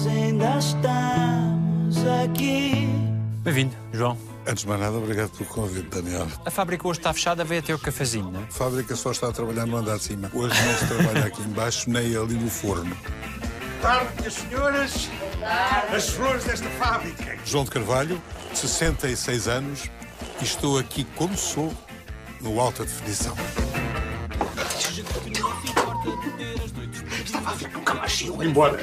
nós ainda estamos aqui. Bem-vindo, João. Antes de mais nada, obrigado pelo convite, Daniel. A fábrica hoje está fechada, veio até o cafezinho, não é? A fábrica só está a trabalhar no andar de cima. Hoje não se trabalha aqui embaixo, nem ali no forno. tarde, minhas senhoras. As flores desta fábrica. João de Carvalho, 66 anos, e estou aqui como sou, no alta definição. Embora.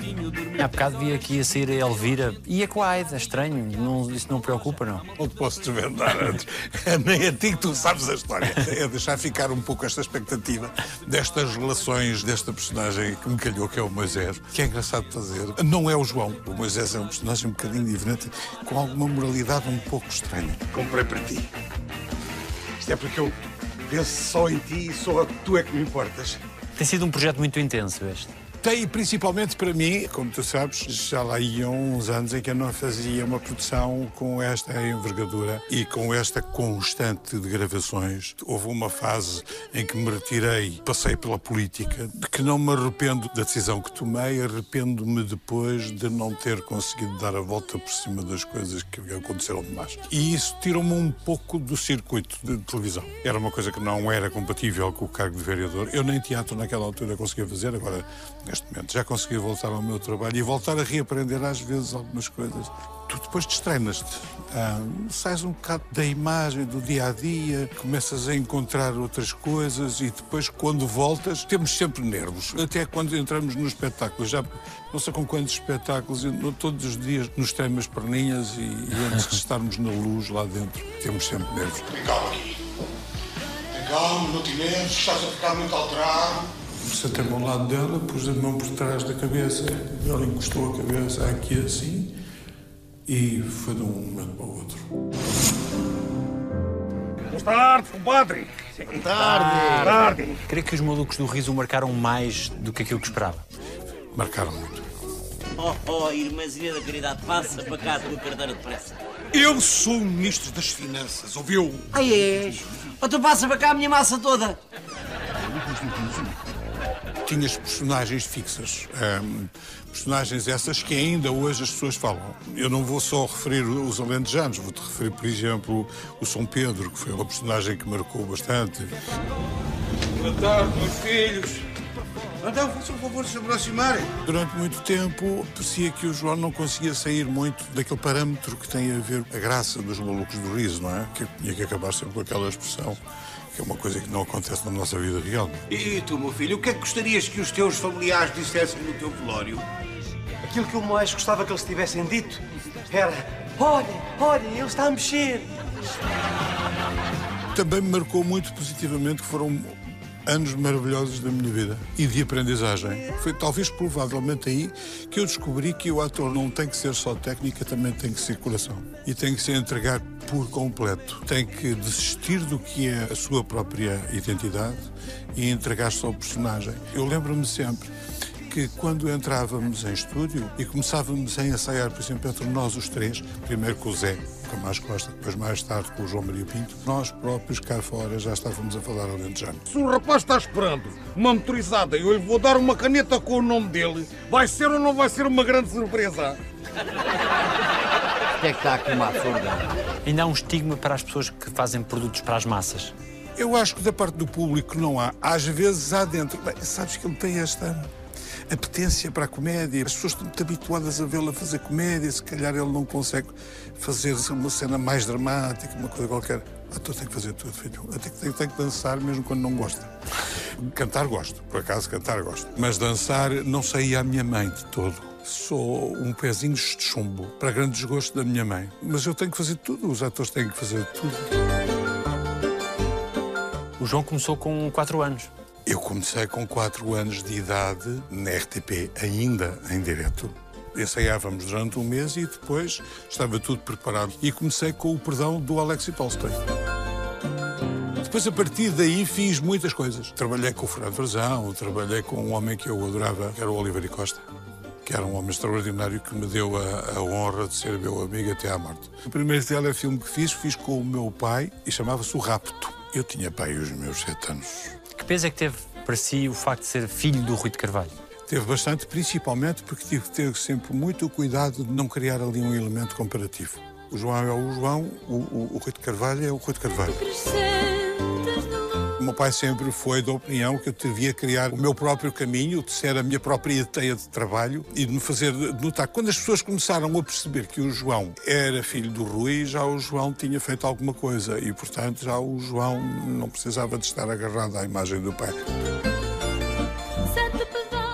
Há bocado vi aqui a sair a Elvira. Ia com a Aida, estranho. Não, isso não preocupa, não. Não te posso desvendar antes. É nem a ti que tu sabes a história. É deixar ficar um pouco esta expectativa destas relações desta personagem que me calhou, que é o Moisés, que é engraçado de fazer. Não é o João. O Moisés é um personagem um bocadinho diferente, com alguma moralidade um pouco estranha. Comprei para ti. Isto é porque eu penso só em ti e só tu é que me importas. Tem sido um projeto muito intenso este. Tem principalmente para mim, como tu sabes, já lá iam uns anos em que eu não fazia uma produção com esta envergadura e com esta constante de gravações. Houve uma fase em que me retirei, passei pela política, de que não me arrependo da decisão que tomei, arrependo-me depois de não ter conseguido dar a volta por cima das coisas que aconteceram demais. E isso tirou-me um pouco do circuito de televisão. Era uma coisa que não era compatível com o cargo de vereador. Eu nem teatro naquela altura conseguia fazer, agora neste momento já consegui voltar ao meu trabalho e voltar a reaprender às vezes algumas coisas. Tu depois destreinas-te, ah, sais um bocado da imagem do dia a dia, começas a encontrar outras coisas e depois, quando voltas, temos sempre nervos. Até quando entramos no espetáculo, já não sei com quantos espetáculos, todos os dias nos tremo as perninhas e, e antes de estarmos na luz lá dentro, temos sempre nervos. Tem calma aqui. Tem calma, não te nervos, estás a ficar muito alterado. Sentei-me ao lado dela, pus a mão por trás da cabeça, ela encostou a cabeça aqui assim e foi de um momento para o outro. Boa tarde, compadre. Boa tarde. tarde. Creio que os malucos do riso marcaram mais do que aquilo que esperava. Marcaram muito. Oh, oh, irmãzinha da caridade, passa para cá a tua carteira de pressa. Eu sou o ministro das Finanças, ouviu? Ai é? Oh, tu passa para cá a minha massa toda. Tinhas personagens fixas. hum, personagens essas que ainda hoje as pessoas falam. Eu não vou só referir os alentejanos, vou-te referir, por exemplo, o São Pedro, que foi uma personagem que marcou bastante. Boa tarde, meus filhos. Então, façam o favor de se aproximarem. Durante muito tempo, parecia que o João não conseguia sair muito daquele parâmetro que tem a ver a graça dos malucos do riso, não é? Que tinha que acabar sempre com aquela expressão, que é uma coisa que não acontece na nossa vida real. E tu, meu filho, o que é que gostarias que os teus familiares dissessem no teu velório? Aquilo que eu mais gostava que eles tivessem dito era: olhem, olhem, ele está a mexer. Também me marcou muito positivamente que foram anos maravilhosos da minha vida e de aprendizagem. Foi talvez provavelmente aí que eu descobri que o ator não tem que ser só técnica, também tem que ser coração. E tem que se entregar por completo. Tem que desistir do que é a sua própria identidade e entregar-se ao personagem. Eu lembro-me sempre que quando entrávamos em estúdio e começávamos a ensaiar, por exemplo, entre nós os três, primeiro com o Zé, Camacho Costa, depois mais tarde com o João Maria Pinto, nós próprios cá fora já estávamos a falar alentejano. Se o rapaz está esperando uma motorizada e eu lhe vou dar uma caneta com o nome dele, vai ser ou não vai ser uma grande surpresa? O que é que está aqui uma absurda? Ainda há um estigma para as pessoas que fazem produtos para as massas. Eu acho que da parte do público não há. Às vezes há dentro. Bem, sabes que ele tem esta apetência para a comédia. As pessoas estão muito habituadas a vê-lo a fazer comédia. Se calhar ele não consegue fazer uma cena mais dramática, uma coisa qualquer. O ator tem que fazer tudo, filho. Até que tem, que dançar mesmo quando não gosta. Cantar gosto, por acaso cantar gosto. Mas dançar não saía à minha mãe de todo. Sou um pezinho de chumbo, para grande desgosto da minha mãe. Mas eu tenho que fazer tudo, os atores têm que fazer tudo. O João começou com 4 anos. Eu comecei com 4 anos de idade na RTP, ainda em direto. Ensaiávamos durante um mês e depois estava tudo preparado. E comecei com o perdão do Alexei Tolstoy. Depois, a partir daí, fiz muitas coisas. Trabalhei com o Fernando Frazão, trabalhei com um homem que eu adorava, que era o Oliveira Costa, que era um homem extraordinário que me deu a, a honra de ser meu amigo até à morte. O primeiro telefilme que fiz, fiz com o meu pai e chamava-se O Rapto. Eu tinha pai os meus sete anos. Que peso é que teve para si o facto de ser filho do Rui de Carvalho? Teve bastante, principalmente porque tive que ter sempre muito cuidado de não criar ali um elemento comparativo. O João é o João, o, o, o Rui de Carvalho é o Rui de Carvalho. O meu pai sempre foi da opinião que eu devia criar o meu próprio caminho, de ser a minha própria teia de trabalho e de me fazer notar. Quando as pessoas começaram a perceber que o João era filho do Rui, já o João tinha feito alguma coisa e, portanto, já o João não precisava de estar agarrado à imagem do pai.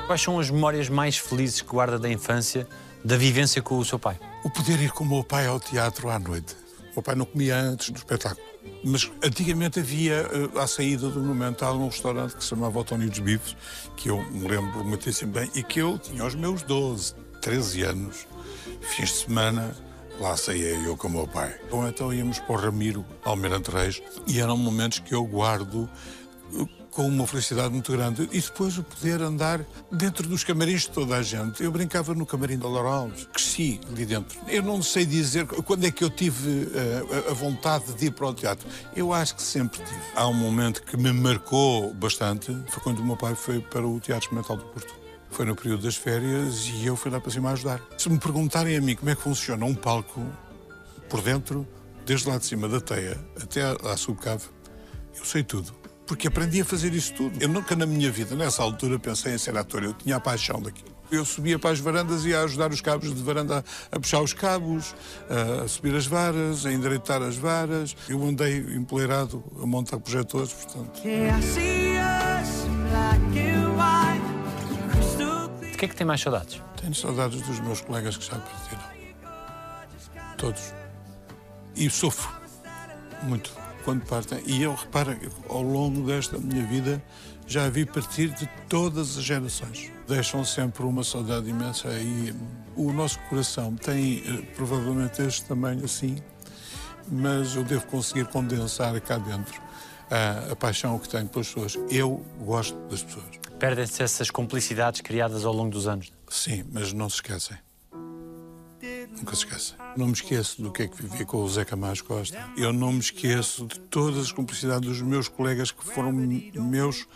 Quais são as memórias mais felizes que guarda da infância, da vivência com o seu pai? O poder ir com o meu pai ao teatro à noite. O meu pai não comia antes do espetáculo. Mas antigamente havia, eh, à saída do Monumental, um restaurante que se chamava António dos Bifes, que eu me lembro muitíssimo bem, e que eu tinha os meus 12, 13 anos, fins de semana, lá saía eu com o meu pai. Ou então íamos para o Ramiro Almirante Reis, e eram momentos que eu guardo eh, com uma felicidade muito grande. E depois o poder andar dentro dos camarins de toda a gente. Eu brincava no camarim da Laura Alves, cresci ali dentro. Eu não sei dizer quando é que eu tive uh, a vontade de ir para o teatro. Eu acho que sempre tive. Há um momento que me marcou bastante, foi quando o meu pai foi para o Teatro Experimental do Porto. Foi no período das férias e eu fui lá para cima ajudar. Se me perguntarem a mim como é que funciona um palco por dentro, desde lá de cima da teia até à subcave, eu sei tudo porque aprendi a fazer isso tudo. Eu nunca na minha vida, nessa altura, pensei em ser ator. Eu tinha a paixão daquilo. Eu subia para as varandas e ia ajudar os cabos de varanda a puxar os cabos, a subir as varas, a endireitar as varas. Eu andei empoleirado a montar projetores, portanto. De que é que tem mais saudades? Tenho saudades dos meus colegas que já partiram. Todos. E sofro muito quando partem. E eu reparo, ao longo desta minha vida, já vi partir de todas as gerações. Deixam sempre uma saudade imensa e o nosso coração tem eh, provavelmente este tamanho assim, mas eu devo conseguir condensar cá dentro a, a paixão que tenho pelas pessoas. Eu gosto das pessoas. Perdem-se essas complicidades criadas ao longo dos anos? Sim, mas não se esquecem. Nunca se esqueça. Não me esqueço do que é que vivi com o Zé Camacho Costa. Eu não me esqueço de todas as cumplicidades dos meus colegas que foram meus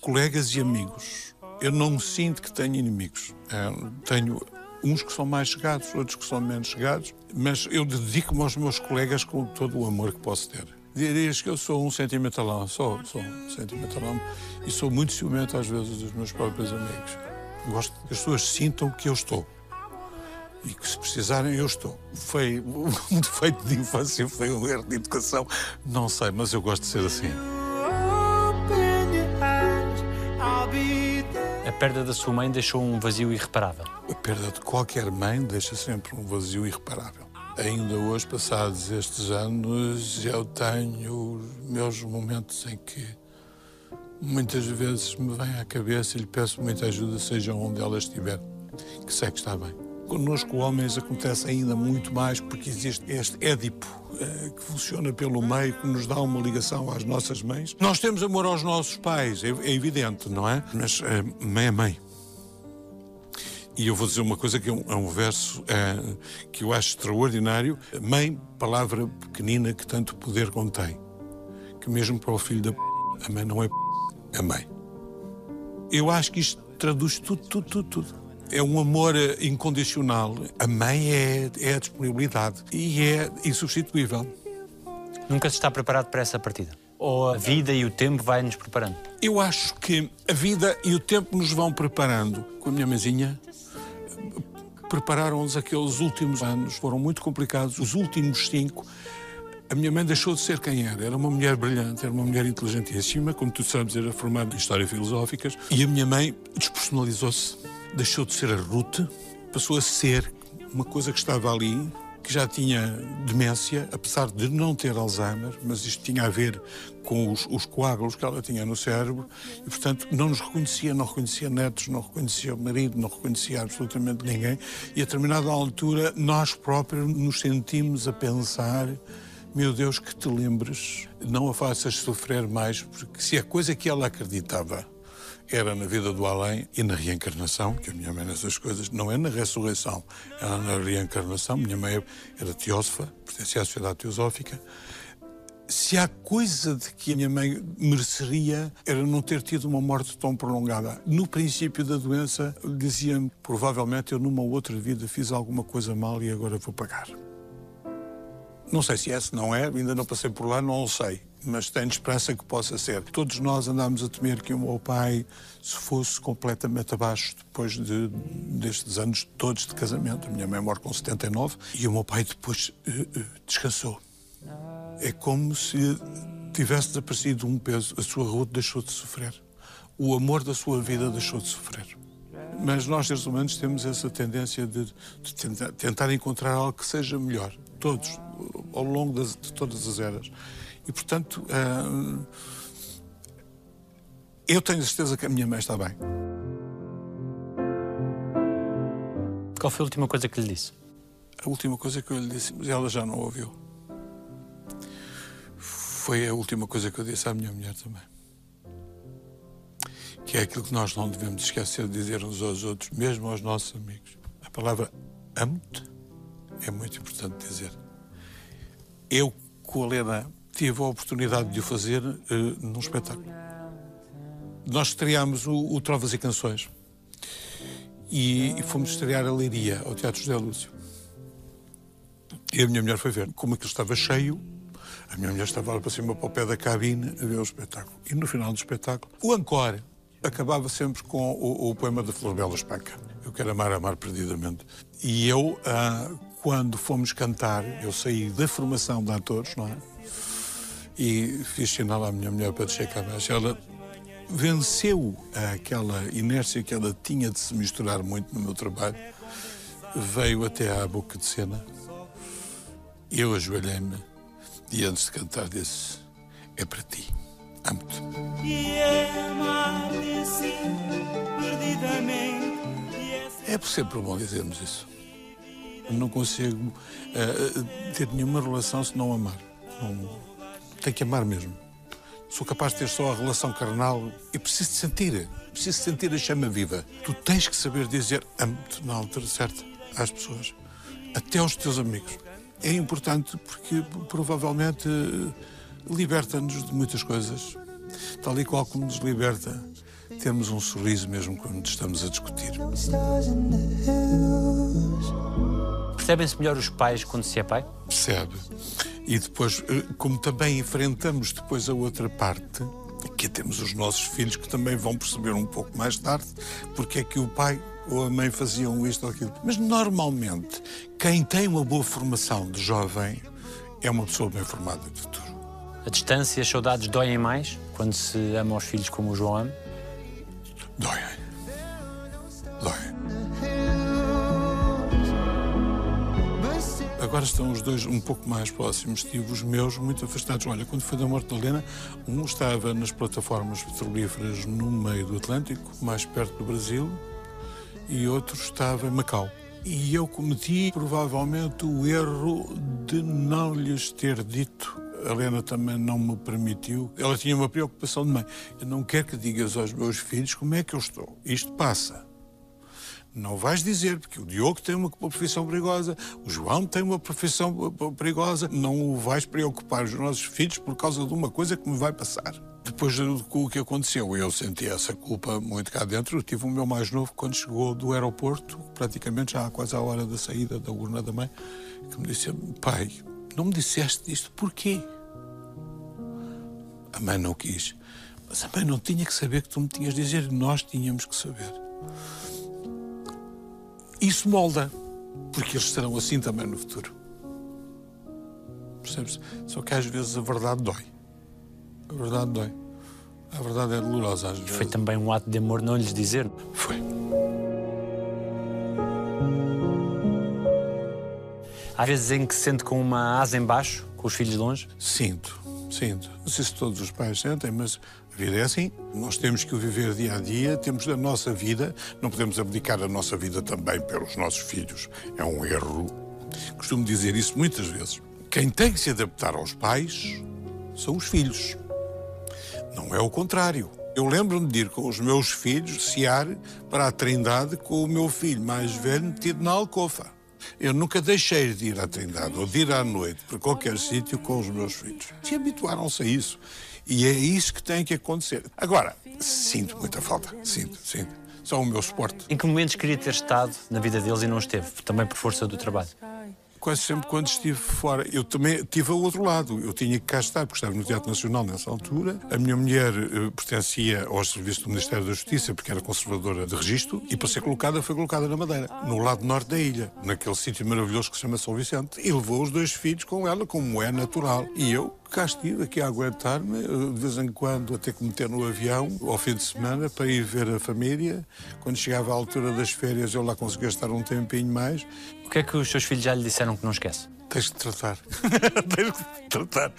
colegas e amigos. Eu não sinto que tenho inimigos. É, tenho uns que são mais chegados, outros que são menos chegados, mas eu dedico-me aos meus colegas com todo o amor que posso ter. Dirias que eu sou um sentimentalão, sou, sou um sentimentalão e sou muito ciumento às vezes dos meus próprios amigos. Gosto que as pessoas sintam que eu estou e que se precisarem eu estou. Foi um defeito de infância, foi um erro de educação, não sei, mas eu gosto de ser assim. A perda da sua mãe deixou um vazio irreparável. A perda de qualquer mãe deixa sempre um vazio irreparável. Ainda hoje, passados estes anos, eu tenho meus momentos em que muitas vezes me vem à cabeça e lhe peço muita ajuda, seja onde ela estiver, que sei que está bem. Connosco, homens, acontece ainda muito mais porque existe este Édipo eh, que funciona pelo meio, que nos dá uma ligação às nossas mães. Nós temos amor aos nossos pais, é, é evidente, não é? Mas eh, mãe é mãe. E eu vou dizer uma coisa que é um, é um verso é, que eu acho extraordinário. Mãe, palavra pequenina que tanto poder contém. Que mesmo para o filho da p... a mãe não é p... é mãe. Eu acho que isto traduz tudo, tudo, tudo, tudo é um amor incondicional. A mãe é, é a disponibilidade e é insubstituível. Nunca se está preparado para essa partida? Ou a vida e o tempo vai nos preparando? Eu acho que a vida e o tempo nos vão preparando. Com a minha mãezinha, prepararam-nos aqueles últimos anos, foram muito complicados. Os últimos cinco, a minha mãe deixou de ser quem era. Era uma mulher brilhante, era uma mulher inteligentíssima, como tu sabes, era formada em História Filosóficas. E a minha mãe despersonalizou-se deixou de ser a Ruth, passou a ser uma coisa que estava ali, que já tinha demência, apesar de não ter Alzheimer, mas isto tinha a ver com os, os, coágulos que ela tinha no cérebro e, portanto, não nos reconhecia, não reconhecia netos, não reconhecia o marido, não reconhecia absolutamente ninguém. E a determinada altura, nós próprios nos sentimos a pensar. Meu Deus, que te lembres, não a faças sofrer mais, porque se a coisa que ela acreditava era na vida do além e na reencarnação, que a minha mãe nessas coisas não é na ressurreição, era na reencarnação. Minha mãe era teósofa, pertencia à sociedade teosófica. Se há coisa de que a minha mãe mereceria era não ter tido uma morte tão prolongada. No princípio da doença, dizia-me: provavelmente eu numa outra vida fiz alguma coisa mal e agora vou pagar. Não sei se é, se não é, ainda não passei por lá, não sei. Mas tenho esperança que possa ser. Todos nós andámos a temer que o meu pai se fosse completamente abaixo depois de, destes anos todos de casamento. A minha mãe morre com 79 e o meu pai depois uh, uh, descansou. É como se tivesse desaparecido um peso. A sua rua deixou de sofrer. O amor da sua vida deixou de sofrer. Mas nós, seres humanos, temos essa tendência de, de tentar, tentar, encontrar algo que seja melhor. Todos, ao longo das, de todas as eras. E, portanto, uh, eu tenho certeza que a minha mãe está bem. Qual foi a última coisa que lhe disse? A última coisa que eu lhe disse, mas ela já não ouviu. Foi a última coisa que eu disse à minha mulher também. Que é aquilo que nós não devemos esquecer de dizer uns aos outros, mesmo aos nossos amigos. A palavra amo-te é muito importante dizer. Eu, com a Lena, tive a oportunidade de o fazer uh, num espetáculo. Nós estreámos o, o Trovas e Canções e, e fomos estrear a Leiria, ao Teatro José Lúcio. E a minha mulher foi ver. Como aquilo estava cheio, a minha mulher estava lá para cima para o pé da cabine a ver o espetáculo. E no final do espetáculo, o encore acabava sempre com o, o poema da Florbela Espanca. Eu quero amar, amar perdidamente. E eu, ah, quando fomos cantar, eu saí da formação de atores, não é? E fiz sinal à minha mulher para descer cá abaixo. Ela venceu aquela inércia que ela tinha de se misturar muito no meu trabalho, veio até à boca de cena, eu ajoelhei-me e antes de cantar disse: É para ti, amo-te. É sempre bom dizermos isso. Não consigo uh, ter nenhuma relação se não amar. Não, tenho que amar mesmo. Sou capaz de ter só a relação carnal e preciso de sentir. Preciso de sentir a chama viva. Tu tens que saber dizer amo-te na altura certa às pessoas, até aos teus amigos. É importante porque provavelmente liberta-nos de muitas coisas, tal e qual como nos liberta termos um sorriso mesmo quando estamos a discutir. Percebem-se melhor os pais quando se é pai? Percebe. E depois, eh, como também enfrentamos depois a outra parte, que temos os nossos filhos que também vão perceber um pouco mais tarde porque é que o pai ou a mãe faziam isto ou aquilo. Mas normalmente, quem tem uma boa formação de jovem é uma pessoa bem formada de futuro. A distância e as saudades doem mais quando se ama os filhos como o João ama? Agora estão os dois um pouco mais próximos. Tive os meus muito afastados. Olha, quando foi da morte da Helena, um estava nas plataformas petrolíferas no meio do Atlântico, mais perto do Brasil, e outro estava em Macau. E eu cometi provavelmente o erro de não lhes ter dito. A Helena também não me permitiu. Ela tinha uma preocupação de mãe. Eu não quero que digas aos meus filhos como é que eu estou. Isto passa. Não vais dizer, porque o Diogo tem uma profissão perigosa, o João tem uma profissão perigosa, não o vais preocupar os nossos filhos por causa de uma coisa que me vai passar. Depois do que aconteceu, eu senti essa culpa muito cá dentro. Eu tive o meu mais novo quando chegou do aeroporto, praticamente já quase à hora da saída da urna da mãe, que me disse: Pai, não me disseste isto, porquê? A mãe não quis. Mas a mãe não tinha que saber que tu me tinhas de dizer, nós tínhamos que saber. Isso molda, porque eles serão assim também no futuro. Percebes? Só que às vezes a verdade dói. A verdade dói. A verdade é dolorosa às vezes. Foi também um ato de amor não lhes dizer? Foi. Há vezes em que se sente com uma asa em baixo, com os filhos longe? Sinto, sinto. Não sei se todos os pais sentem, mas a vida é assim. Nós temos que o viver dia a dia, temos a nossa vida, não podemos abdicar a nossa vida também pelos nossos filhos. É um erro. Costumo dizer isso muitas vezes. Quem tem que se adaptar aos pais são os filhos. Não é o contrário. Eu lembro-me de ir com os meus filhos sear para a Trindade com o meu filho mais velho metido na alcofa. Eu nunca deixei de ir à Trindade ou de ir à noite para qualquer sítio com os meus filhos. Se habituaram-se a isso. E é isso que tem que acontecer. Agora, sinto muita falta. Sinto, sinto. São o meu suporte. Em que momentos queria ter estado na vida deles e não esteve? Também por força do trabalho. Quase sempre quando estive fora. Eu também tive ao outro lado. Eu tinha que cá estar, porque estava no Teatro Nacional nessa altura. A minha mulher eh, pertencia ao serviço do Ministério da Justiça, porque era conservadora de registro, e para ser colocada, foi colocada na Madeira, no lado norte da ilha, naquele sítio maravilhoso que se chama São Vicente. E levou os dois filhos com ela, como é natural. E eu cá estive aqui a aguentar-me, eh, de vez em quando a ter que meter no avião, ao fim de semana, para ir ver a família. Quando chegava à altura das férias, eu lá conseguia estar um tempinho mais. O que é que os seus filhos já lhe disseram que não esquece? Tens de tratar. Tens de tratar.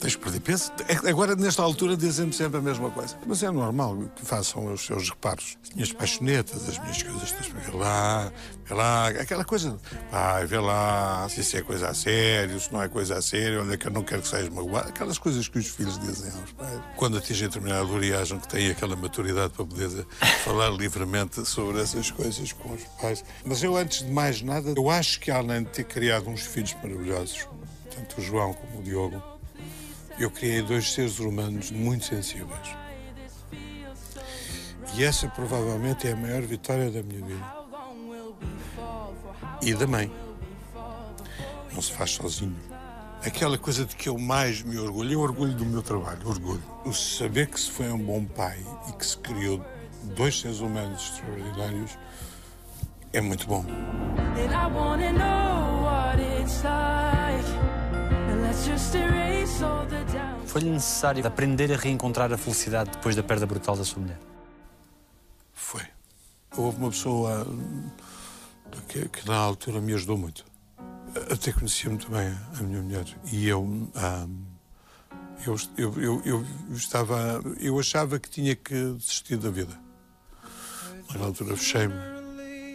Tens de perder peso. É- Agora, nesta altura, dizem-me sempre a mesma coisa. Mas é normal que façam os seus reparos. As minhas paixonetas, as minhas coisas. Ver lá, lá. Aquela coisa. Vai, vê lá. Se isso é coisa a sério, se não é coisa a sério. Olha que eu não quero que sejas magoado. Aquelas coisas que os filhos dizem aos pais. Quando atingem determinada altura e acham que têm aquela maturidade para poder falar livremente sobre essas coisas com os pais. Mas eu, antes de mais nada, eu acho que além de ter criado uns filhos maravilhosos, tanto o João como o Diogo, eu criei dois seres humanos muito sensíveis. E essa provavelmente é a maior vitória da minha vida. E da mãe. Não se faz sozinho. Aquela coisa de que eu mais me orgulho é o orgulho do meu trabalho, orgulho. O saber que se foi um bom pai e que se criou dois seres humanos extraordinários é muito bom. And I wanna know what it's like. And let's just erase all the doubt. Foi-lhe necessário aprender a reencontrar a felicidade depois da perda brutal da sua mulher? Foi. Houve uma pessoa que, que na altura me ajudou muito. Até conhecia muito bem a minha mulher. E eu, hum, eu, eu, eu, eu estava. Eu achava que tinha que desistir da vida. Mas na altura fechei-me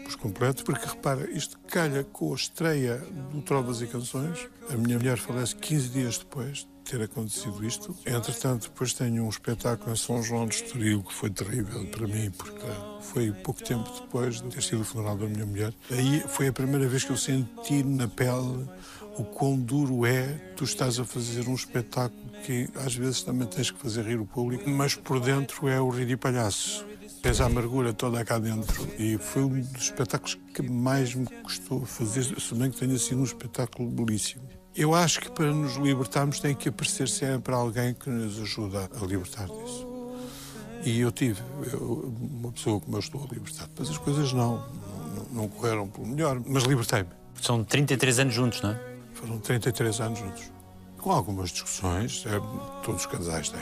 por completo, porque repara, isto calha com a estreia do Trovas e Canções. A minha mulher falece 15 dias depois de ter acontecido isto. Entretanto, depois tenho um espetáculo em São João de Estoril que foi terrível para mim, porque foi pouco tempo depois de ter sido o funeral da minha mulher. Aí foi a primeira vez que eu senti na pele o quão duro é tu estás a fazer um espetáculo que às vezes também tens que fazer rir o público, mas por dentro é o rir e palhaço. Tens a amargura toda cá dentro. E foi um dos espetáculos que mais me custou fazer, se bem que tenha sido um espetáculo belíssimo. Eu acho que para nos libertarmos tem que aparecer sempre alguém que nos ajuda a libertar disso. E eu tive eu- uma pessoa que me ajudou a libertar. Mas as coisas não, não, não correram pelo melhor, mas libertei-me. São 33 anos juntos, não é? Foram 33 anos juntos. Com algumas discussões, é, todos os casais têm.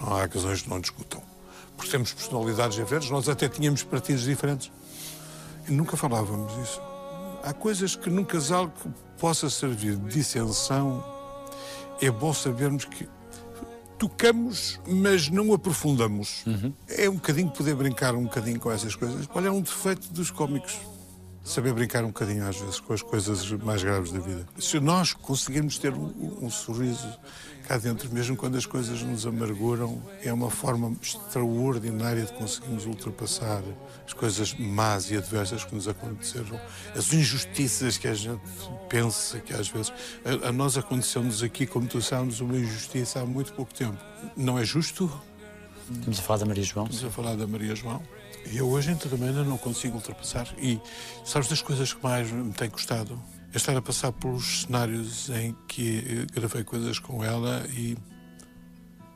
Não há casais que não discutam. Porque temos personalidades diferentes, nós até tínhamos partidos diferentes. E nunca falávamos isso. Há coisas que num casal que possa servir de dissensão, é bom sabermos que tocamos, mas não aprofundamos. É um bocadinho poder brincar um bocadinho com essas coisas. Olha, é um defeito dos cómicos. Saber brincar um bocadinho às vezes com as coisas mais graves da vida. Se nós conseguirmos ter um, um sorriso cá dentro, mesmo quando as coisas nos amarguram, é uma forma extraordinária de conseguirmos ultrapassar as coisas más e adversas que nos aconteceram, as injustiças que a gente pensa que às vezes. A, a nós aconteceu-nos aqui, como tu sabes, uma injustiça há muito pouco tempo. Não é justo? Estamos a falar da Maria João. Estamos a falar da Maria João. E eu hoje também ainda não consigo ultrapassar. E sabes das coisas que mais me tem custado? É estar a passar pelos cenários em que eh, gravei coisas com ela e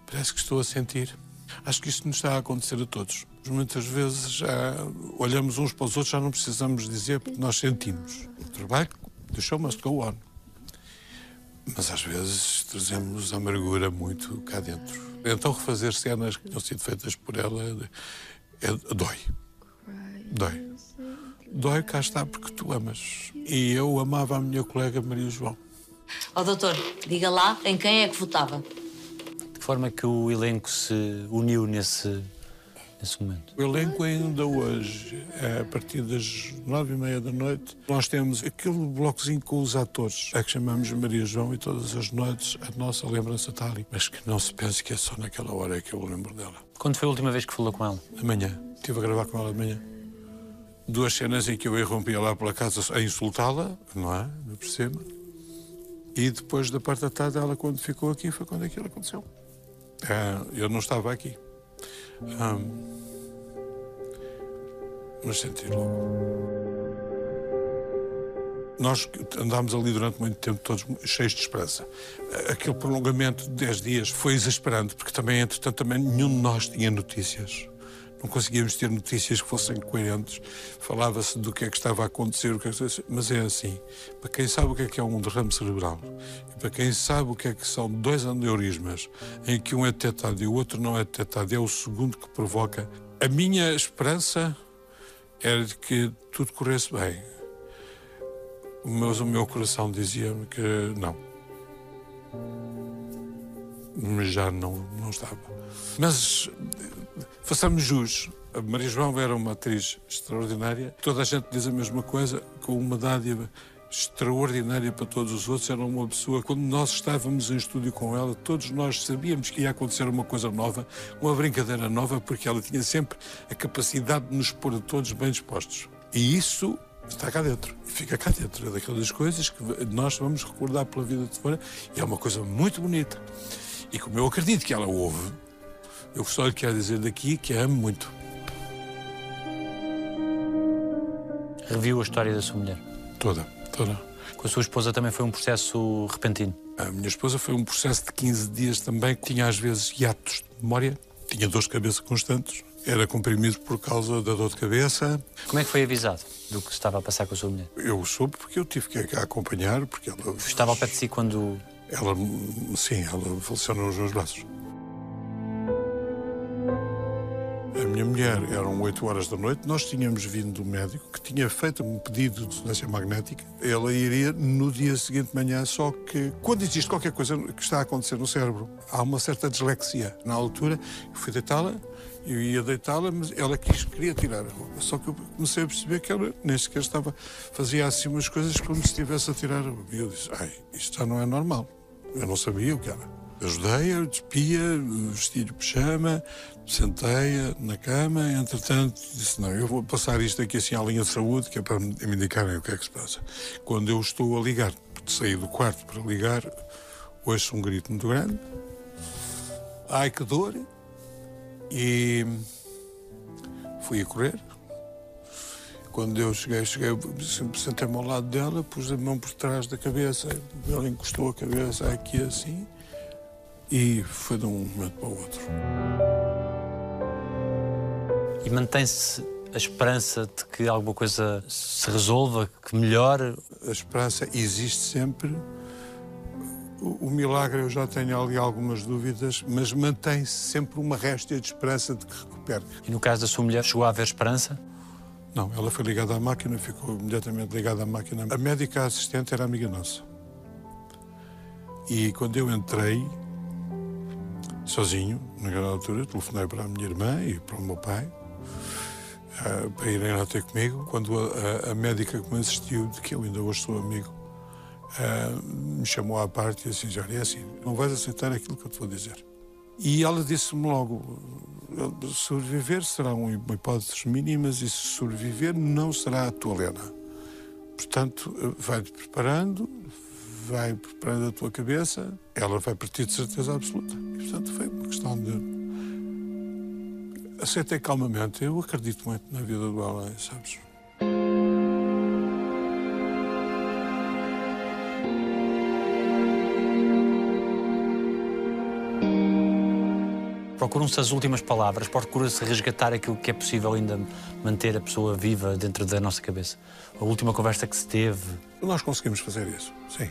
parece que estou a sentir. Acho que isto nos está a acontecer a todos. Muitas vezes já olhamos uns para os outros, já não precisamos dizer porque nós sentimos. O trabalho, the show must go on. Mas às vezes trazemos amargura muito cá dentro. Então refazer cenas que tinham sido feitas por ela é, dói. Dói. Dói cá está porque tu amas. E eu amava a minha colega Maria João. Ó doutor, diga lá em quem é que votava. De que forma é que o elenco se uniu nesse, nesse momento? O elenco ainda hoje, é a partir das nove e meia da noite, nós temos aquele blocozinho com os atores, a que chamamos Maria João, e todas as noites a nossa lembrança está ali. Mas que não se pense que é só naquela hora que eu lembro dela. Quando foi a última vez que falou com ela? Amanhã. Estive a gravar com ela de manhã. duas cenas em que eu irrompia lá pela casa a insultá-la, não é? Por cima. E depois da parte da tarde, ela, quando ficou aqui, foi quando aquilo aconteceu. Ah, eu não estava aqui. Ah, mas senti logo. Nós andámos ali durante muito tempo, todos cheios de esperança. Aquele prolongamento de 10 dias foi exasperante, porque também, entretanto, também nenhum de nós tinha notícias. Não conseguíamos ter notícias que fossem coerentes. Falava-se do que é que estava a acontecer, é mas é assim. Para quem sabe o que é que é um derrame cerebral, e para quem sabe o que é que são dois aneurismas, em que um é detectado e o outro não é detectado, é o segundo que provoca. A minha esperança era de que tudo corresse bem mas o meu coração dizia-me que não. Já não, não estava. Mas façamos jus. A Maria João era uma atriz extraordinária. Toda a gente diz a mesma coisa, com uma dádiva extraordinária para todos os outros. Era uma pessoa, quando nós estávamos em estúdio com ela, todos nós sabíamos que ia acontecer uma coisa nova, uma brincadeira nova, porque ela tinha sempre a capacidade de nos pôr a todos bem dispostos. E isso está cá dentro. Fica cá dentro. É daquelas coisas que nós vamos recordar pela vida de fora e é uma coisa muito bonita. E como eu acredito que ela ouve, eu só lhe quero dizer daqui que a amo muito. Reviu a história da sua mulher? Toda, toda. Com a sua esposa também foi um processo repentino? A minha esposa foi um processo de 15 dias também, que tinha às vezes hiatos de memória, tinha dores de cabeça constantes, era comprimido por causa da dor de cabeça. Como é que foi avisado do que estava a passar com a sua mulher? Eu soube porque eu tive que a acompanhar, porque ela... Estava ao pé de si quando... Ela, sim, ela faleceu nos meus braços. Minha mulher, eram 8 horas da noite, nós tínhamos vindo do médico que tinha feito um pedido de ressonância magnética. Ela iria no dia seguinte de manhã, só que quando existe qualquer coisa que está a acontecer no cérebro, há uma certa dislexia. Na altura, eu fui deitá-la, eu ia deitá-la, mas ela quis, queria tirar a roupa. Só que eu comecei a perceber que ela nem sequer estava, fazia assim umas coisas como se estivesse a tirar a roupa. E eu disse, ai, isto já não é normal. Eu não sabia o que era. Ajudei-a, despia, vesti-lhe pijama, sentei-a na cama, entretanto disse, não, eu vou passar isto aqui assim à linha de saúde, que é para me indicarem o que é que se passa. Quando eu estou a ligar, saí do quarto para ligar, ouço um grito muito grande, ai que dor, e fui a correr. Quando eu cheguei, cheguei sentei-me ao lado dela, pus a mão por trás da cabeça, ela encostou a cabeça aqui assim, e foi de um momento para o outro. E mantém-se a esperança de que alguma coisa se resolva, que melhore? A esperança existe sempre o, milagre eu já tenho ali algumas dúvidas, mas mantém-se sempre uma réstia de esperança de que recupere. E no caso da sua mulher, chegou a haver esperança? Não, ela foi ligada à máquina, ficou imediatamente ligada à máquina. A médica assistente era amiga nossa. E quando eu entrei, sozinho, naquela altura, telefonei para a minha irmã e para o meu pai, uh, para irem lá ter comigo. Quando a, a, médica que me assistiu, de que eu ainda hoje sou amigo, uh, me chamou à parte e disse: Olha, é assim, não vais aceitar aquilo que eu te vou dizer. E ela disse-me logo: sobreviver será uma hipótese mínimas e se sobreviver não será a tua Lena. Portanto, vai-te preparando, vai preparando a tua cabeça, ela vai partir de certeza absoluta. E, portanto, foi uma questão de. Aceitei calmamente. Eu acredito muito na vida do Alain, sabes? Procuram-se as últimas palavras, procura-se resgatar aquilo que é possível ainda manter a pessoa viva dentro da nossa cabeça. A última conversa que se teve. Nós conseguimos fazer isso, sim.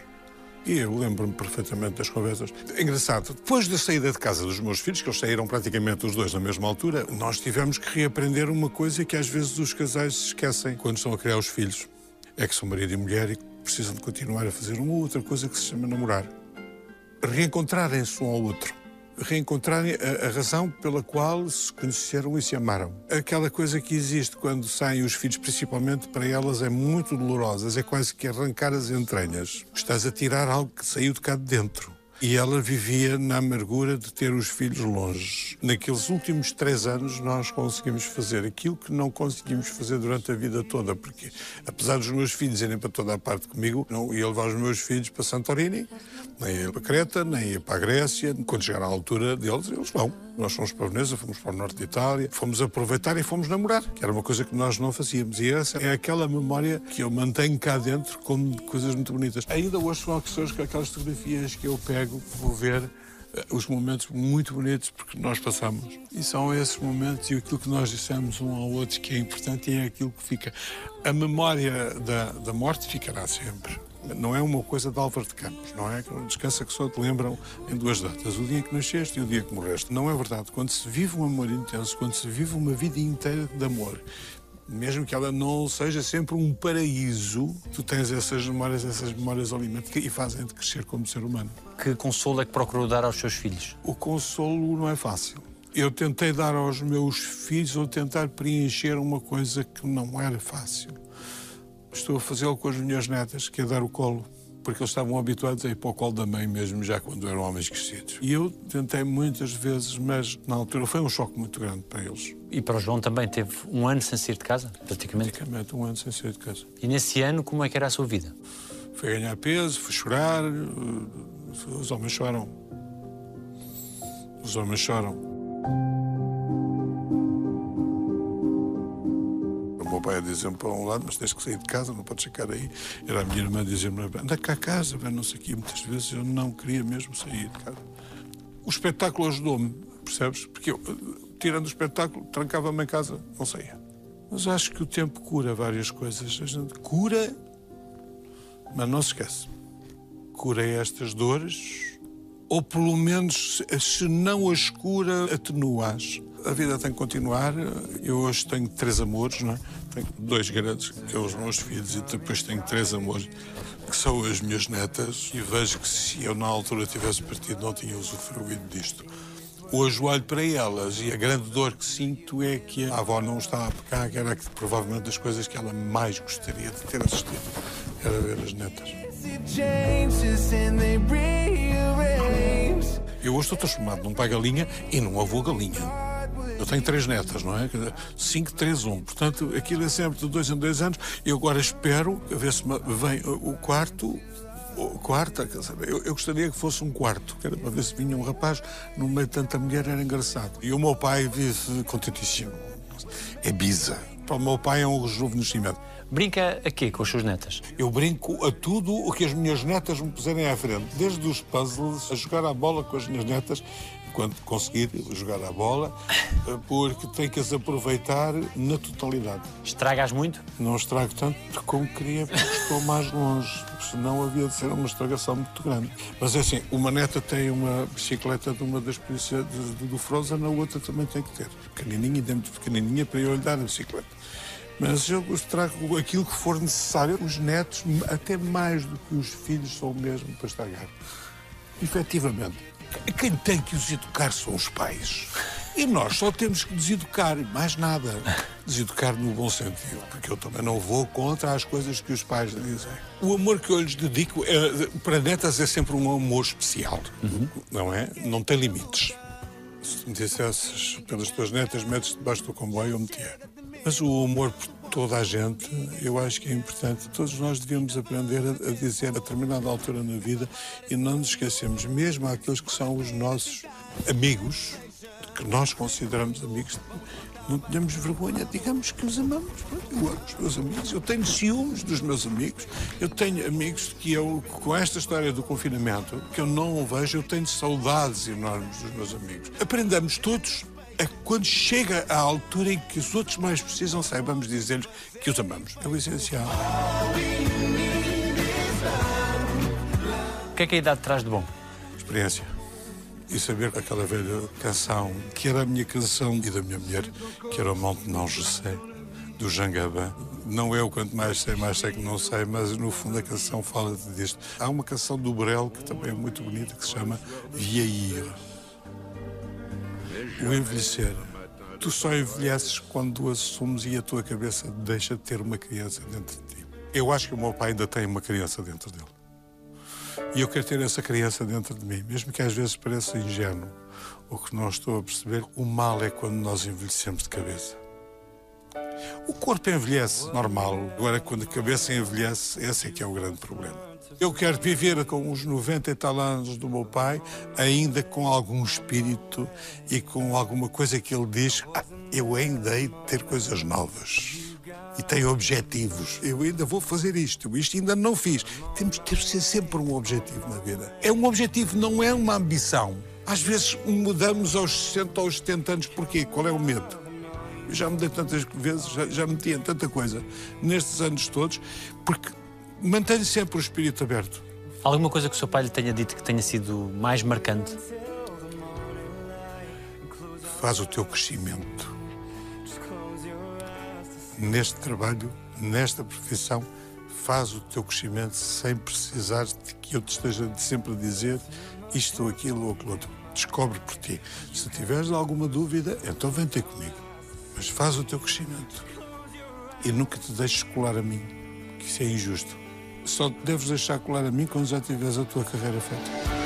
E eu lembro-me perfeitamente das conversas. É engraçado, depois da saída de casa dos meus filhos, que eles saíram praticamente os dois na mesma altura, nós tivemos que reaprender uma coisa que às vezes os casais se esquecem quando estão a criar os filhos. É que são marido e mulher e precisam de continuar a fazer uma outra coisa que se chama namorar. Reencontrarem-se um ao outro reencontrarem a, a, razão pela qual se conheceram e se amaram. Aquela coisa que existe quando saem os filhos, principalmente para elas, é muito dolorosa, é quase que arrancar as entranhas. Estás a tirar algo que saiu de cá de dentro. E ela vivia na amargura de ter os filhos longe. Naqueles últimos três anos, nós conseguimos fazer aquilo que não conseguimos fazer durante a vida toda, porque apesar dos meus filhos irem para toda a parte comigo, não ia levar os meus filhos para Santorini, nem ia para Creta, nem ia para a Grécia. Quando chegar à altura deles, eles vão. Nós fomos para Veneza, fomos para o norte de Itália, fomos aproveitar e fomos namorar, que era uma coisa que nós não fazíamos. E essa é aquela memória que eu mantenho cá dentro como coisas muito bonitas. Ainda hoje são questões que aquelas fotografias que eu pego, vou ver eh, os momentos muito bonitos porque nós passamos. E são esses momentos e aquilo que nós dissemos um ao outro que é importante e é aquilo que fica. A memória da, da morte ficará sempre. Não é uma coisa de Álvaro de Campos, não é? Descansa que só te lembram em duas datas, o dia que nasceste e o dia que morreste. Não é verdade. Quando se vive um amor intenso, quando se vive uma vida inteira de amor, mesmo que ela não seja sempre um paraíso, tu tens essas memórias, essas memórias alimentam e fazem-te crescer como ser humano. Que consolo é que procurou dar aos seus filhos? O consolo não é fácil. Eu tentei dar aos meus filhos ou tentar preencher uma coisa que não era fácil. Estou a fazê-lo com as minhas netas, que é dar o colo, porque eles estavam habituados a ir para o colo da mãe mesmo, já quando eram homens crescidos. E eu tentei muitas vezes, mas na altura foi um choque muito grande para eles. E para o João também teve um ano sem sair de casa, praticamente. Praticamente um ano sem sair de casa. E nesse ano, como é que era a sua vida? Foi ganhar peso, foi chorar, eh, os homens choram. Os homens choram. Meu pai a dizer-me para um lado, mas tens que sair de casa, não podes ficar aí. Era a minha irmã a dizer-me, anda cá a casa, não sei o quê. Muitas vezes eu não queria mesmo sair de casa. O espetáculo ajudou-me, percebes? Porque eu, tirando o espetáculo, trancava-me em casa, não saía. Mas acho que o tempo cura várias coisas. A gente cura, mas não se esquece. Cura estas dores, ou pelo menos, se não as cura, atenua-as. A vida tem que continuar. Eu hoje tenho três amores, não é? Tenho dois grandes, que são os meus filhos, e depois tenho três amores, que são as minhas netas. E vejo que se eu, na altura, tivesse partido, não tinha usufruído disto. Hoje olho para elas e a grande dor que sinto é que a avó não estava cá, que era que, provavelmente das coisas que ela mais gostaria de ter assistido, era ver as netas. Eu hoje estou transformado num pai galinha e num avô galinha. Eu tenho três netas, não é? 5, 3, 1. Portanto, aquilo é sempre de dois em dois anos. Eu agora espero ver se vem o quarto quarta, quer saber, eu, eu, gostaria que fosse um quarto, que era para ver se vinha um rapaz no meio de tanta mulher, era engraçado. E o meu pai vive contentíssimo. É bisa. Para o meu pai é um rejuvenescimento. Brinca a quê com as suas netas? Eu brinco a tudo o que as minhas netas me puserem à frente. Desde os puzzles, a jogar a bola com as minhas netas, quando conseguir jogar a bola, porque tenho que as aproveitar na totalidade. Estragas muito? Não estrago tanto como queria, porque estou mais longe. Senão havia de ser uma estragação muito grande. Mas é assim, uma neta tem uma bicicleta de uma das polícias do, Frozen, a outra também tem que ter. Pequenininha, ainda muito pequenininha, para eu lhe dar a bicicleta. Mas eu trago aquilo que for necessário. Os netos, até mais do que os filhos, são mesmo para estragar. Efetivamente, quem tem que os educar são os pais. E nós só temos que deseducar, mais nada. Deseducar no bom sentido, porque eu também não vou contra as coisas que os pais dizem. O amor que eu lhes dedico é, para netas é sempre um amor especial, uhum. não é? Não tem limites. Se me dissesses pelas tuas netas, metes debaixo do comboio, eu metia. Mas o amor por toda a gente, eu acho que é importante. Todos nós devemos aprender a, a dizer a determinada altura na vida e não nos esquecemos, mesmo aqueles que são os nossos amigos, que nós consideramos amigos, não tenhamos vergonha, digamos que os amamos. Eu amo os meus amigos, eu tenho ciúmes dos meus amigos, eu tenho amigos que eu, com esta história do confinamento, que eu não vejo, eu tenho saudades enormes dos meus amigos. Aprendamos todos quando chega a altura em que os outros mais precisam, saibamos dizer-lhes que os amamos. É o essencial. O que é que a idade traz de bom? Experiência. E saber aquela velha canção, que era a minha canção e da minha mulher, que era o Monte Não Sais, do Jangabã. Não é o quanto mais sei, mais sei que não sei, mas no fundo a canção fala disto. Há uma canção do Brel que também é muito bonita, que se chama Vieillir o envelhecer. Tu só envelheces quando assumes e a tua cabeça deixa de ter uma criança dentro de ti. Eu acho que o meu pai ainda tem uma criança dentro dele. E eu quero ter essa criança dentro de mim, mesmo que às vezes pareça ingênuo, ou que não estou a perceber. O mal é quando nós envelhecemos de cabeça. O corpo envelhece, normal. Agora, quando a cabeça envelhece, esse é que é o grande problema. Eu quero viver com os 90 e tal anos do meu pai, ainda com algum espírito e com alguma coisa que ele diz. Ah, eu ainda hei de ter coisas novas. E tenho objetivos. Eu ainda vou fazer isto. Isto ainda não fiz. Temos que ter sempre um objetivo na vida. É um objetivo, não é uma ambição. Às vezes mudamos aos 60 ou aos 70 anos. Porquê? Qual é o medo? Eu já mudei tantas vezes, já, já meti em tanta coisa nestes anos todos, porque mantenho sempre o espírito aberto. Alguma coisa que o seu pai lhe tenha dito que tenha sido mais marcante? Faz o teu crescimento. Neste trabalho, nesta profissão, faz o teu crescimento sem precisar de que eu te esteja sempre a dizer isto ou aquilo ou aquilo outro. Descobre por ti. Se tiveres alguma dúvida, então vem ter comigo. Mas faz o teu crescimento. E nunca te deixes colar a mim, que isso é injusto. Só te deves deixar colar a mim quando já tiveres a tua carreira feita.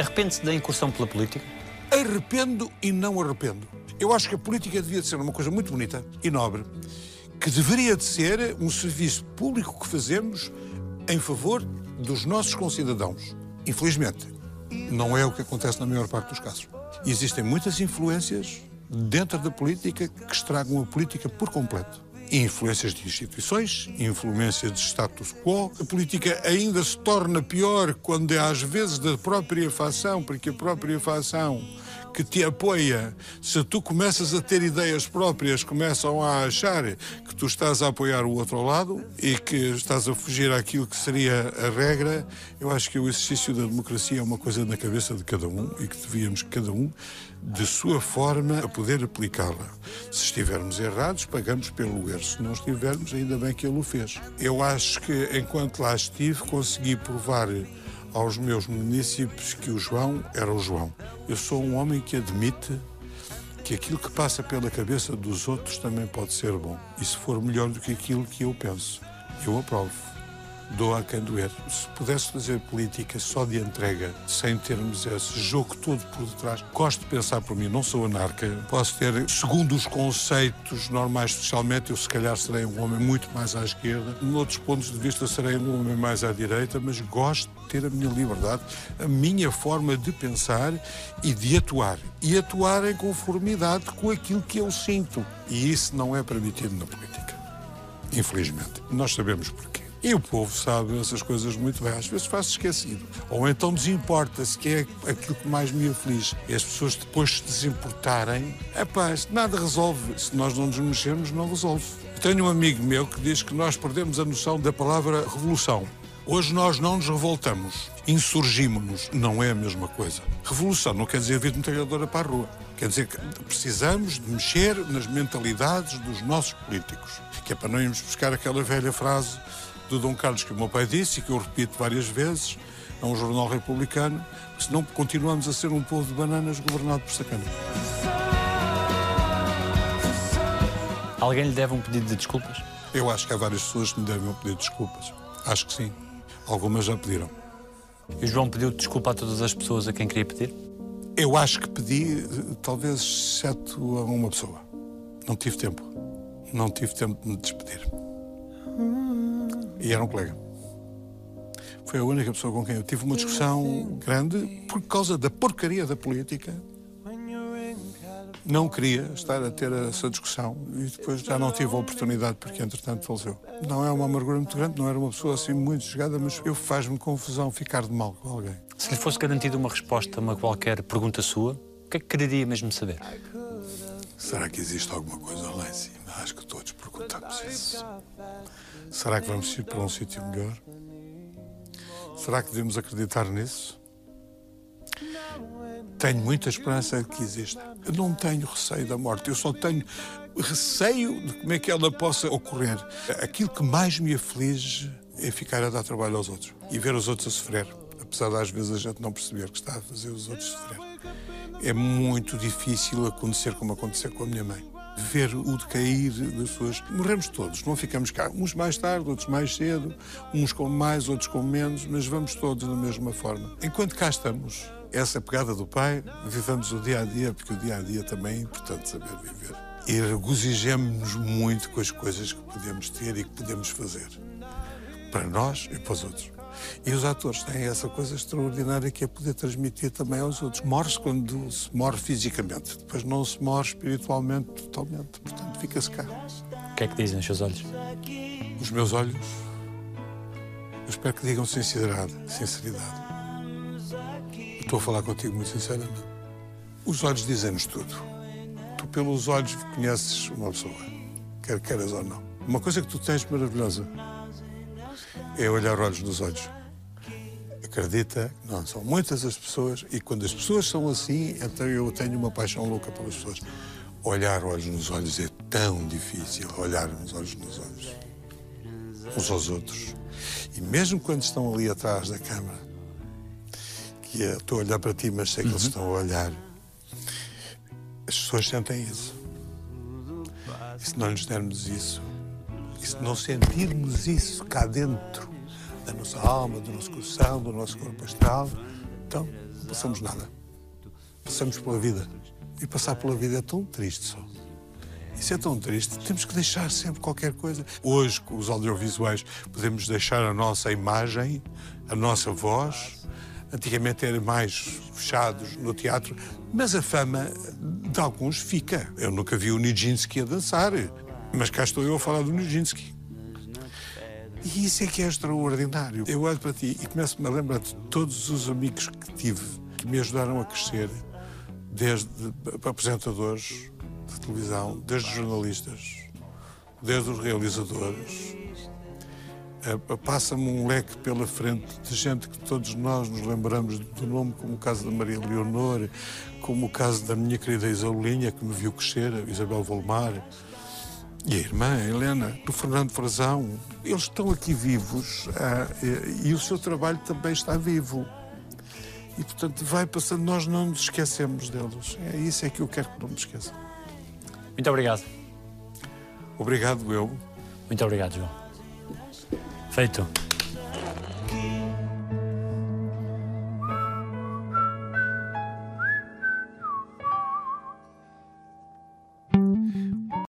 Arrepende-se da incursão pela política? Arrependo e não arrependo. Eu acho que a política devia de ser uma coisa muito bonita e nobre, que deveria de ser um serviço público que fazemos em favor dos nossos concidadãos. Infelizmente, não é o que acontece na maior parte dos casos. Existem muitas influências dentro da política que estragam a política por completo. Influências de instituições, influências de status quo. A política ainda se torna pior quando é às vezes da própria facção, porque a própria facção que te apoia, se tu começas a ter ideias próprias, começam a achar que tu estás a apoiar o outro lado e que estás a fugir àquilo que seria a regra, eu acho que o exercício da democracia é uma coisa na cabeça de cada um e que devíamos cada um, de sua forma, a poder aplicá-la. Se estivermos errados, pagamos pelo erro. Se não estivermos, ainda bem que ele o fez. Eu acho que, enquanto lá estive, consegui provar aos meus municípios que o João era o João. Eu sou um homem que admite que aquilo que passa pela cabeça dos outros também pode ser bom. E se for melhor do que aquilo que eu penso, eu aprovo. Dou a quem doer. Se pudesse fazer política só de entrega, sem termos esse jogo todo por detrás, gosto de pensar por mim, não sou anarca, posso ter, segundo os conceitos normais socialmente, eu se calhar serei um homem muito mais à esquerda, noutros pontos de vista serei um homem mais à direita, mas gosto ter a minha liberdade, a minha forma de pensar e de atuar. E atuar em conformidade com aquilo que eu sinto. E isso não é permitido na política. Infelizmente. Nós sabemos porquê. E o povo sabe essas coisas muito bem. Às vezes faz-se esquecido. Ou então desimporta-se, que é aquilo que mais me aflige. E as pessoas depois se desimportarem, é paz, nada resolve. Se nós não nos mexermos, não resolve. Tenho um amigo meu que diz que nós perdemos a noção da palavra revolução. Hoje nós não nos revoltamos, insurgimos-nos. Não é a mesma coisa. Revolução não quer dizer vir de metralhadora para a rua. Quer dizer que precisamos de mexer nas mentalidades dos nossos políticos. Que é para não irmos buscar aquela velha frase do Dom Carlos que o meu pai disse e que eu repito várias vezes a um jornal republicano, senão continuamos a ser um povo de bananas governado por sacanas. Alguém lhe deve um pedido de desculpas? Eu acho que há várias pessoas que me devem pedir desculpas. Acho que sim. Algumas já pediram. E o João pediu desculpa a todas as pessoas a quem queria pedir? Eu acho que pedi, talvez, exceto a uma pessoa. Não tive tempo. Não tive tempo de me despedir. E era um colega. Foi a única pessoa com quem eu tive uma discussão grande por causa da porcaria da política. Não queria estar a ter essa discussão e depois já não tive a oportunidade porque, entretanto, faleceu. Não é uma amargura muito grande, não era uma pessoa assim muito chegada, mas eu faz-me confusão ficar de mal com alguém. Se lhe fosse garantida uma resposta a uma qualquer pergunta sua, o que é que quereria mesmo saber? Será que existe alguma coisa lá em cima? Acho que todos perguntamos isso. Será que vamos ir para um sítio melhor? Será que devemos acreditar nisso? Tenho muita esperança de que exista. Eu não tenho receio da morte, eu só tenho receio de como é que ela possa ocorrer. Aquilo que mais me aflige é ficar a dar trabalho aos outros e ver os outros a sofrer, apesar de às vezes a gente não perceber que está a fazer os outros sofrer. é muito difícil acontecer como aconteceu com a minha mãe. Ver o decair das pessoas. Morremos todos, não ficamos cá. Uns mais tarde, outros mais cedo, uns com mais, outros com menos, mas vamos todos da mesma forma. Enquanto cá estamos, essa pegada do pai, vivamos o dia a dia, porque o dia a dia também é importante saber viver. E regozijemos-nos muito com as coisas que podemos ter e que podemos fazer. Para nós e para os outros. E os atores têm essa coisa extraordinária que é poder transmitir também aos outros. Morre-se quando se morre fisicamente, depois não se morre espiritualmente totalmente. Portanto, fica-se cá. O que é que dizem os seus olhos? Os meus olhos, eu espero que digam sinceridade. sinceridade. Estou a falar contigo muito sinceramente. Os olhos dizem-nos tudo. Tu, pelos olhos, conheces uma pessoa, quer queiras ou não. Uma coisa que tu tens maravilhosa é olhar olhos nos olhos. Acredita, não, são muitas as pessoas, e quando as pessoas são assim, então eu tenho uma paixão louca pelas pessoas. Olhar olhos nos olhos é tão difícil, olhar uns olhos nos olhos, uns aos outros. E mesmo quando estão ali atrás da câmara, que eu estou a olhar para ti, mas sei que eles estão a olhar, as pessoas sentem isso. E se não lhes dermos isso, e se não sentirmos isso cá dentro da nossa alma, do nosso coração, do nosso corpo astral, então não passamos nada. Passamos pela vida. E passar pela vida é tão triste só. Isso é tão triste. Temos que deixar sempre qualquer coisa. Hoje, com os audiovisuais, podemos deixar a nossa imagem, a nossa voz. Antigamente eram mais fechados no teatro, mas a fama de alguns fica. Eu nunca vi o Nijinsky a dançar, mas cá estou eu a falar do Nijinsky. E isso é que é extraordinário. Eu olho para ti e começo-me a lembrar de todos os amigos que tive que me ajudaram a crescer, desde apresentadores de televisão, desde jornalistas, desde os realizadores. Eh, Passa-me um leque pela frente de gente que todos nós nos lembramos do nome, como o caso da Maria Leonor, como o caso da minha querida Isaulinha, que me viu crescer, a Isabel Volmar. E a irmã, a Helena, do Fernando Frazão, eles estão aqui vivos ah, e, e o seu trabalho também está vivo. E, portanto, vai passando, nós não nos esquecemos deles. É isso é que eu quero que não me esqueçam. Muito obrigado. Obrigado, eu. Muito obrigado, João. Feito.